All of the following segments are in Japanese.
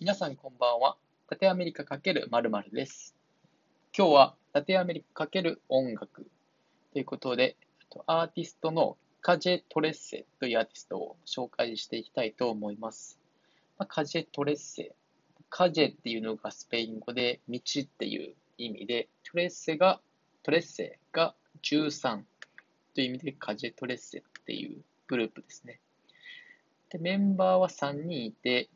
皆さんこんばんは。ラテアメリカ×〇〇です。今日はラテアメリカ×音楽ということで、アーティストのカジェ・トレッセというアーティストを紹介していきたいと思います。まあ、カジェ・トレッセ。カジェっていうのがスペイン語で道っていう意味で、トレッセが、トレッセが13という意味でカジェ・トレッセっていうグループですね。で、メンバーは3人いて、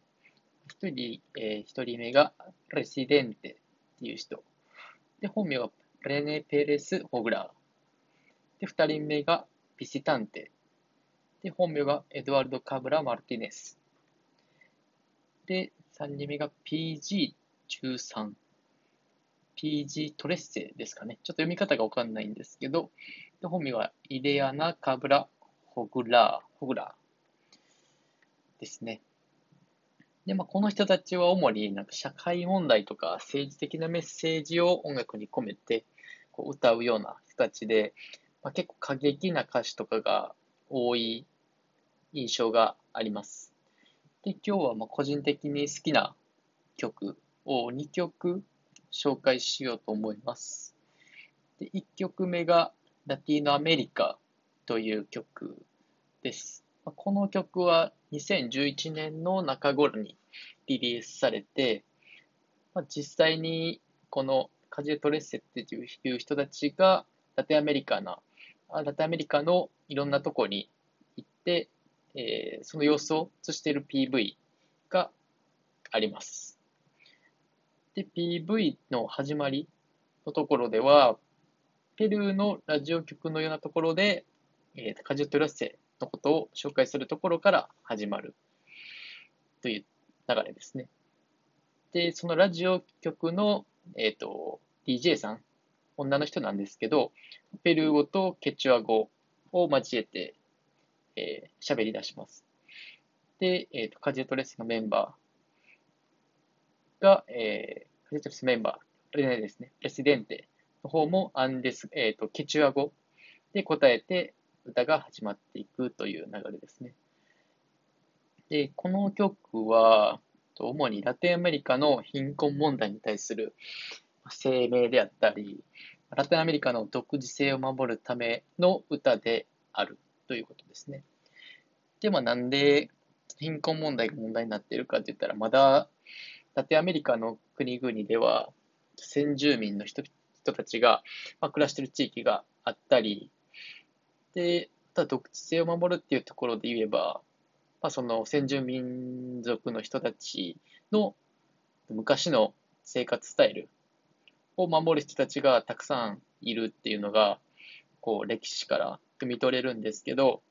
1人、えー、1人目がレシデンテっていう人。で、本名はレネ・ペレス・ホグラー。で、2人目がビシタンテ。で、本名がエドワルド・カブラ・マルティネス。で、3人目が PG13。PG トレッセですかね。ちょっと読み方がわかんないんですけど、で本名はイレアナ・カブラ・ホグラー。ホグラーですね。で、まあ、この人たちは主になんか社会問題とか政治的なメッセージを音楽に込めてこう歌うような人たちで、まあ、結構過激な歌詞とかが多い印象があります。で、今日はまあ個人的に好きな曲を2曲紹介しようと思います。で1曲目がラティーノアメリカという曲です。まあこの曲は2011年の中頃にリリースされて、まあ、実際にこのカジェトレッセっていう人たちがラテンアメリカな、ラテンアメリカのいろんなとこに行って、えー、その様子を映している PV があります。で、PV の始まりのところでは、ペルーのラジオ局のようなところで、えー、カジェトレッセのことを紹介するところから始まるという流れですね。で、そのラジオ局の、えっ、ー、と、DJ さん、女の人なんですけど、ペルー語とケチュア語を交えて、えー、り出します。で、えっ、ー、と、カジェトレスのメンバーが、えー、カジェトレスメンバー、レネですね、プレシデンテの方もアンデス、えっ、と、ケチュア語で答えて、歌が始まっていくという流れですね。で、この曲は、主にラテンアメリカの貧困問題に対する声明であったり、ラテンアメリカの独自性を守るための歌であるということですね。で、まあ、なんで貧困問題が問題になっているかって言ったら、まだラテンアメリカの国々では先住民の人人たちが、まあ、暮らしている地域があったり、で、ただ独自性を守るっていうところで言えば、まあ、その先住民族の人たちの昔の生活スタイルを守る人たちがたくさんいるっていうのが、こう歴史から汲み取れるんですけど、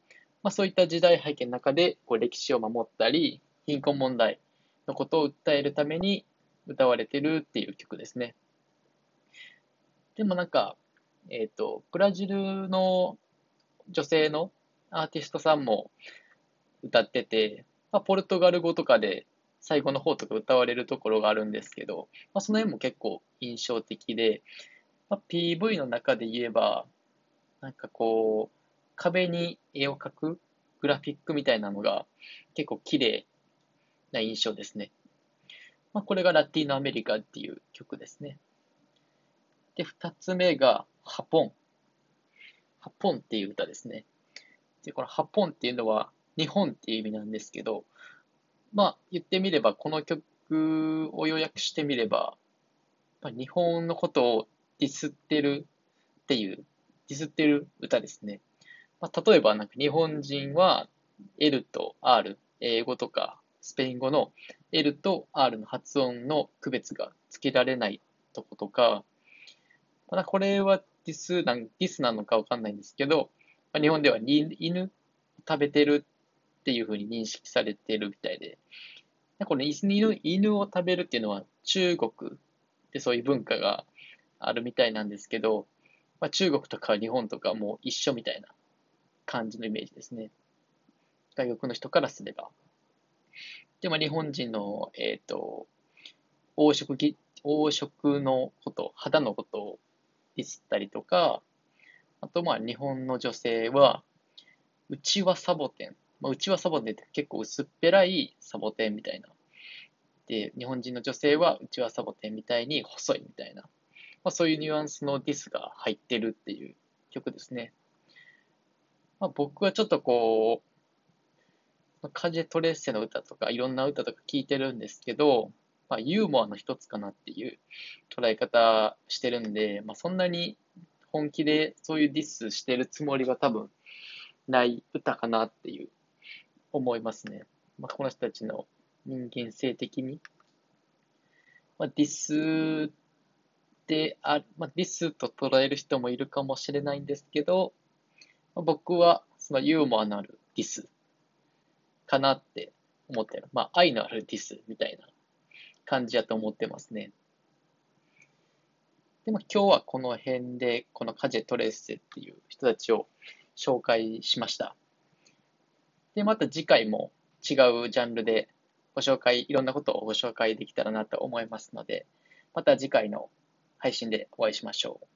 まあ、そういった時代背景の中でこう歴史を守ったり、貧困問題のことを訴えるために歌われてるっていう曲ですね。でもなんか、えっ、ー、と、ブラジルの女性のアーティストさんも歌ってて、まあ、ポルトガル語とかで最後の方とか歌われるところがあるんですけど、まあ、その辺も結構印象的で、まあ、PV の中で言えば、なんかこう、壁に絵を描くグラフィックみたいなのが結構綺麗な印象ですね。まあ、これがラティーノアメリカっていう曲ですね。で、二つ目がハポン。ハポンっていう歌ですね。で、このハポンっていうのは日本っていう意味なんですけど、まあ言ってみればこの曲を要約してみれば、まあ、日本のことをディスってるっていう、ディスってる歌ですね。まあ、例えばなんか日本人は L と R、英語とかスペイン語の L と R の発音の区別がつけられないとことか、まあ、これはディスなん、ディスなのかわかんないんですけど、まあ、日本では犬食べてるっていうふうに認識されてるみたいで、この犬犬を食べるっていうのは中国でそういう文化があるみたいなんですけど、まあ、中国とか日本とかも一緒みたいな感じのイメージですね。外国の人からすれば。で、まあ、日本人の、えっ、ー、と、黄色、黄色のこと、肌のことをディスったりとか、あとまあ日本の女性は、うちはサボテン。まあ、うちはサボテンって結構薄っぺらいサボテンみたいなで、日本人の女性はうちはサボテンみたいに細いみたいな、まあ、そういうニュアンスのディスが入ってるっていう曲ですね。まあ、僕はちょっとこう、カジェ・トレッセの歌とかいろんな歌とか聞いてるんですけど、まあ、ユーモアの一つかなっていう捉え方してるんで、まあ、そんなに本気でそういうディスしてるつもりは多分ない歌かなっていう思いますね。まあ、この人たちの人間性的に、まあ、ディスであ、まあ、ディスと捉える人もいるかもしれないんですけど、まあ、僕はそのユーモアのあるディスかなって思ってる。まあ、愛のあるディスみたいな感じやと思ってますね。でも今日はこの辺で、このカジェ・トレッセっていう人たちを紹介しました。で、また次回も違うジャンルでご紹介、いろんなことをご紹介できたらなと思いますので、また次回の配信でお会いしましょう。